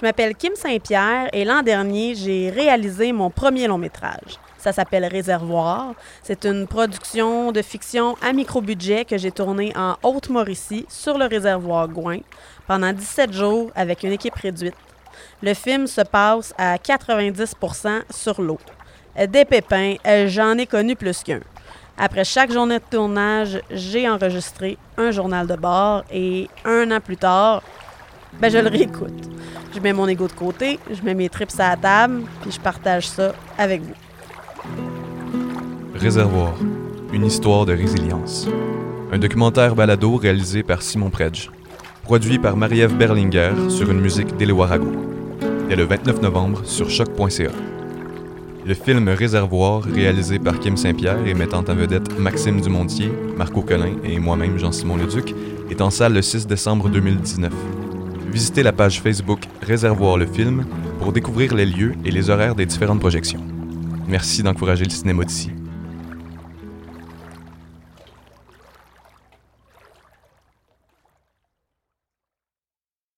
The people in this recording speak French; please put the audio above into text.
Je m'appelle Kim Saint-Pierre et l'an dernier, j'ai réalisé mon premier long métrage. Ça s'appelle Réservoir. C'est une production de fiction à micro-budget que j'ai tournée en Haute-Mauricie sur le réservoir Gouin pendant 17 jours avec une équipe réduite. Le film se passe à 90% sur l'eau. Des pépins, j'en ai connu plus qu'un. Après chaque journée de tournage, j'ai enregistré un journal de bord et un an plus tard, ben je le réécoute. Je mets mon ego de côté, je mets mes trips à la table, puis je partage ça avec vous. Réservoir, une histoire de résilience. Un documentaire balado réalisé par Simon Predge. Produit par Marie-Ève Berlinger sur une musique d'Elewarago. Dès le 29 novembre sur choc.ca. Le film Réservoir, réalisé par Kim Saint-Pierre et mettant en vedette Maxime Dumontier, Marco Collin et moi-même Jean-Simon Leduc, est en salle le 6 décembre 2019. Visitez la page Facebook Réservoir le film pour découvrir les lieux et les horaires des différentes projections. Merci d'encourager le cinéma d'ici.